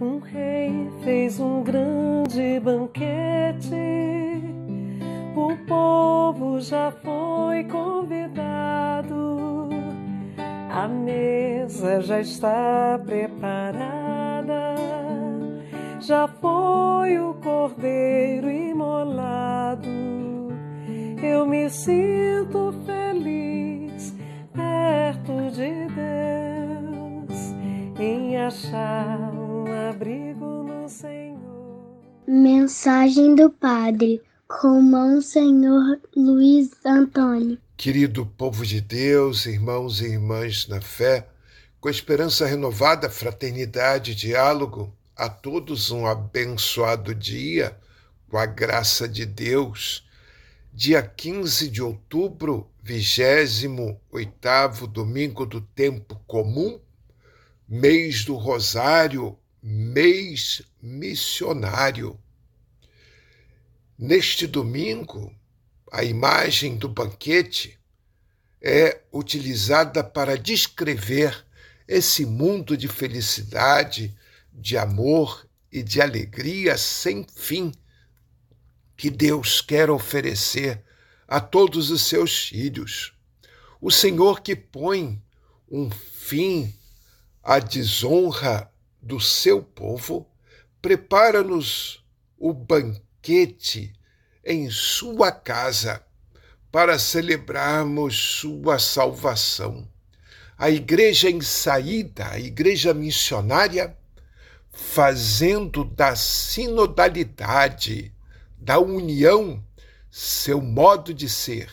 Um rei fez um grande banquete, o povo já foi convidado, a mesa já está preparada, já foi o cordeiro imolado. Eu me sinto feliz perto de Deus em achar. Mensagem do Padre com Monsenhor Luiz Antônio. Querido povo de Deus, irmãos e irmãs na fé, com esperança renovada, fraternidade, diálogo, a todos um abençoado dia, com a graça de Deus. Dia 15 de outubro, 28º domingo do tempo comum, mês do Rosário, mês missionário. Neste domingo, a imagem do banquete é utilizada para descrever esse mundo de felicidade, de amor e de alegria sem fim que Deus quer oferecer a todos os seus filhos. O Senhor que põe um fim à desonra do seu povo, prepara-nos o banquete em sua casa para celebrarmos sua salvação. A igreja em saída, a igreja missionária, fazendo da sinodalidade, da união, seu modo de ser.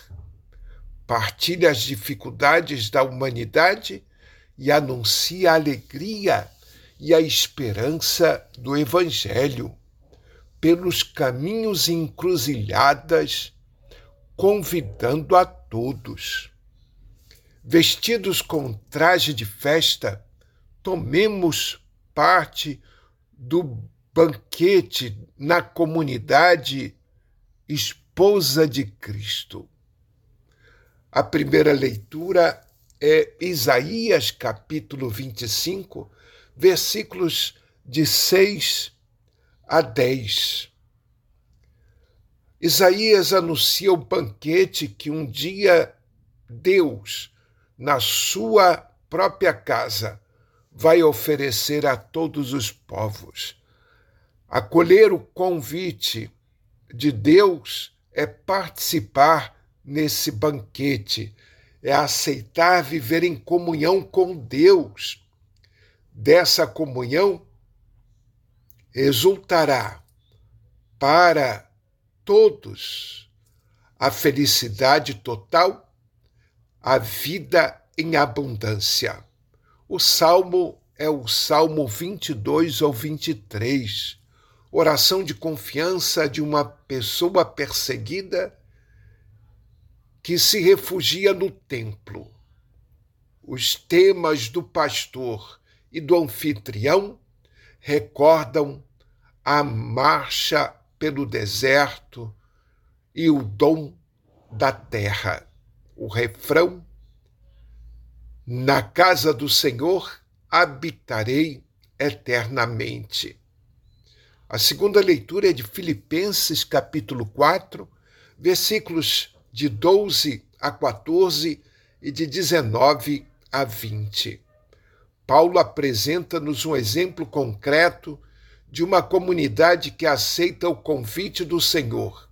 Partilha as dificuldades da humanidade e anuncia a alegria e a esperança do Evangelho, pelos caminhos encruzilhadas, convidando a todos. Vestidos com traje de festa, tomemos parte do banquete na comunidade esposa de Cristo. A primeira leitura é Isaías capítulo 25, versículos de 6 a 10. Isaías anuncia o banquete que um dia Deus, na sua própria casa, vai oferecer a todos os povos. Acolher o convite de Deus é participar nesse banquete, é aceitar viver em comunhão com Deus dessa comunhão exultará para todos a felicidade total, a vida em abundância. O salmo é o Salmo 22 ou 23, oração de confiança de uma pessoa perseguida que se refugia no templo. Os temas do pastor e do anfitrião recordam a marcha pelo deserto e o dom da terra. O refrão: Na casa do Senhor habitarei eternamente. A segunda leitura é de Filipenses, capítulo 4, versículos de 12 a 14 e de 19 a 20. Paulo apresenta-nos um exemplo concreto de uma comunidade que aceita o convite do Senhor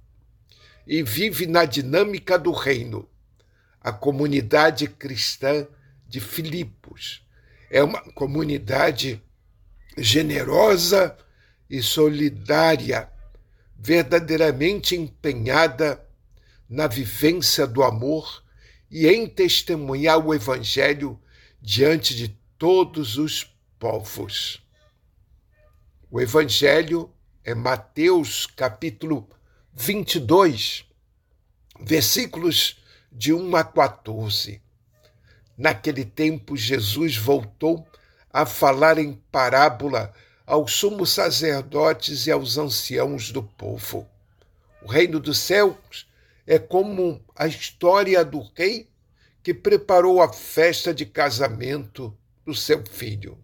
e vive na dinâmica do reino. A comunidade cristã de Filipos é uma comunidade generosa e solidária, verdadeiramente empenhada na vivência do amor e em testemunhar o Evangelho diante de todos os povos. O Evangelho é Mateus capítulo 22, versículos de 1 a 14. Naquele tempo, Jesus voltou a falar em parábola aos sumos sacerdotes e aos anciãos do povo. O reino dos céus é como a história do rei que preparou a festa de casamento do seu filho.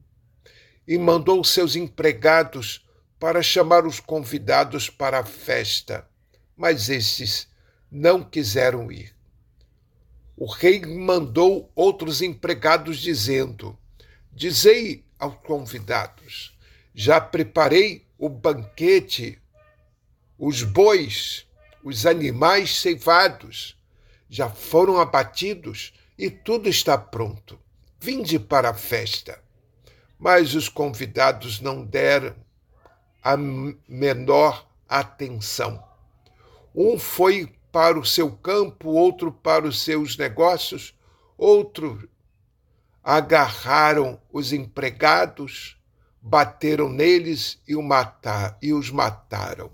e mandou seus empregados para chamar os convidados para a festa, mas estes não quiseram ir. O rei mandou outros empregados, dizendo: Dizei aos convidados: Já preparei o banquete, os bois, os animais ceivados, já foram abatidos e tudo está pronto. Vinde para a festa. Mas os convidados não deram a menor atenção. Um foi para o seu campo, outro para os seus negócios, outro agarraram os empregados, bateram neles e, matar, e os mataram.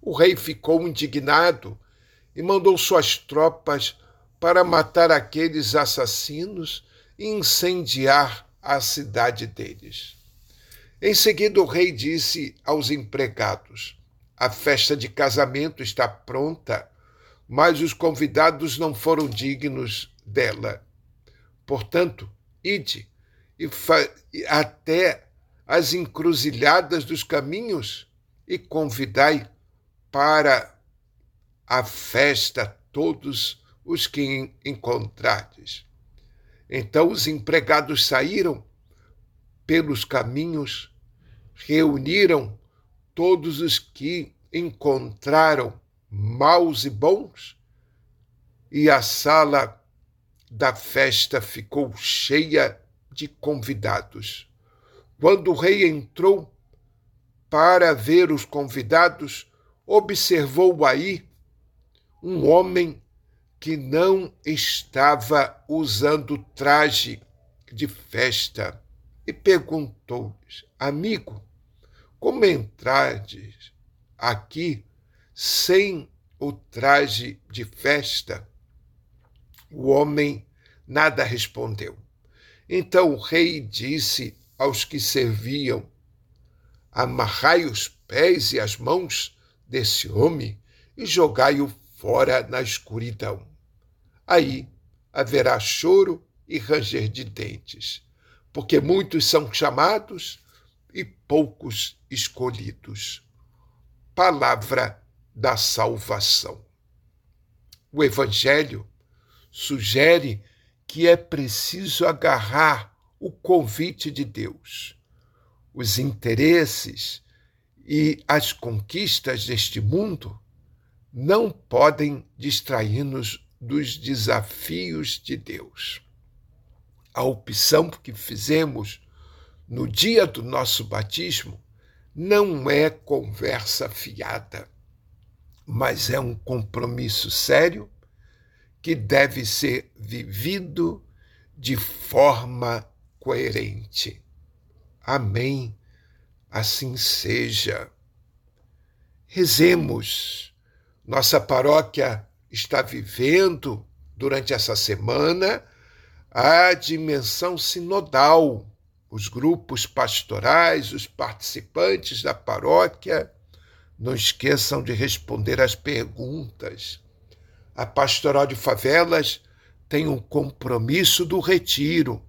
O rei ficou indignado e mandou suas tropas para matar aqueles assassinos incendiar a cidade deles. Em seguida, o rei disse aos empregados: A festa de casamento está pronta mas os convidados não foram dignos dela. Portanto, ide e até as encruzilhadas dos caminhos e convidai para a festa todos os que encontrardes. Então os empregados saíram pelos caminhos, reuniram todos os que encontraram maus e bons, e a sala da festa ficou cheia de convidados. Quando o rei entrou para ver os convidados, observou aí um homem que não estava usando traje de festa e perguntou-lhes: Amigo, como entrades aqui sem o traje de festa, o homem nada respondeu. Então o rei disse aos que serviam: Amarrai os pés e as mãos desse homem e jogai-o fora na escuridão. Aí haverá choro e ranger de dentes, porque muitos são chamados e poucos escolhidos. Palavra da salvação. O Evangelho sugere que é preciso agarrar o convite de Deus. Os interesses e as conquistas deste mundo não podem distrair-nos dos desafios de Deus. A opção que fizemos no dia do nosso batismo não é conversa fiada mas é um compromisso sério que deve ser vivido de forma coerente. Amém. Assim seja. Rezemos. Nossa paróquia está vivendo durante essa semana a dimensão sinodal. Os grupos pastorais, os participantes da paróquia não esqueçam de responder às perguntas. A Pastoral de Favelas tem um compromisso do retiro.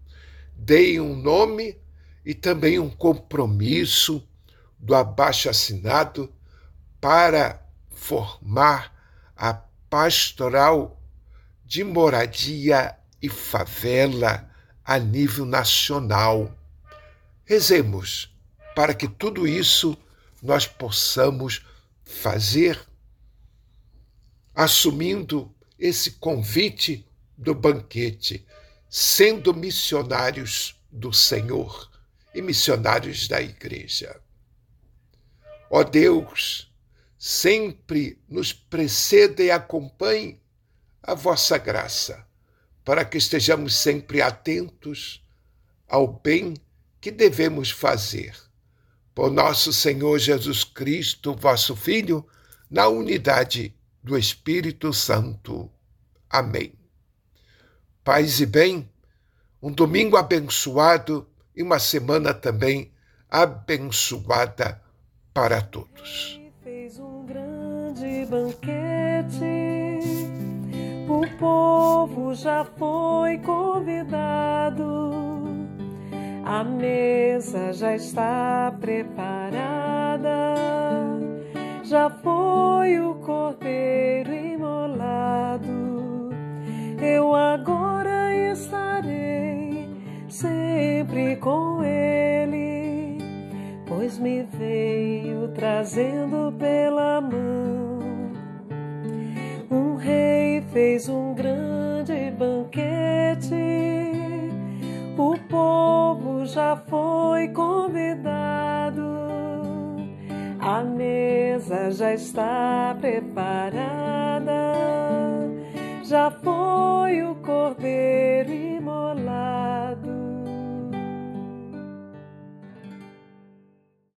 Deem um nome e também um compromisso do abaixo-assinado para formar a Pastoral de Moradia e Favela a nível nacional. Rezemos para que tudo isso nós possamos fazer, assumindo esse convite do banquete, sendo missionários do Senhor e missionários da Igreja. Ó Deus, sempre nos preceda e acompanhe a vossa graça, para que estejamos sempre atentos ao bem que devemos fazer por nosso Senhor Jesus Cristo, vosso Filho, na unidade do Espírito Santo. Amém. Paz e bem, um domingo abençoado e uma semana também abençoada para todos. Banquete, o povo já foi convidado A mesa já está preparada, já foi o cordeiro imolado. Eu agora estarei sempre com ele, pois me veio trazendo pela mão. Fez um grande banquete. O povo já foi convidado, a mesa já está preparada, já foi o cordeiro imolado.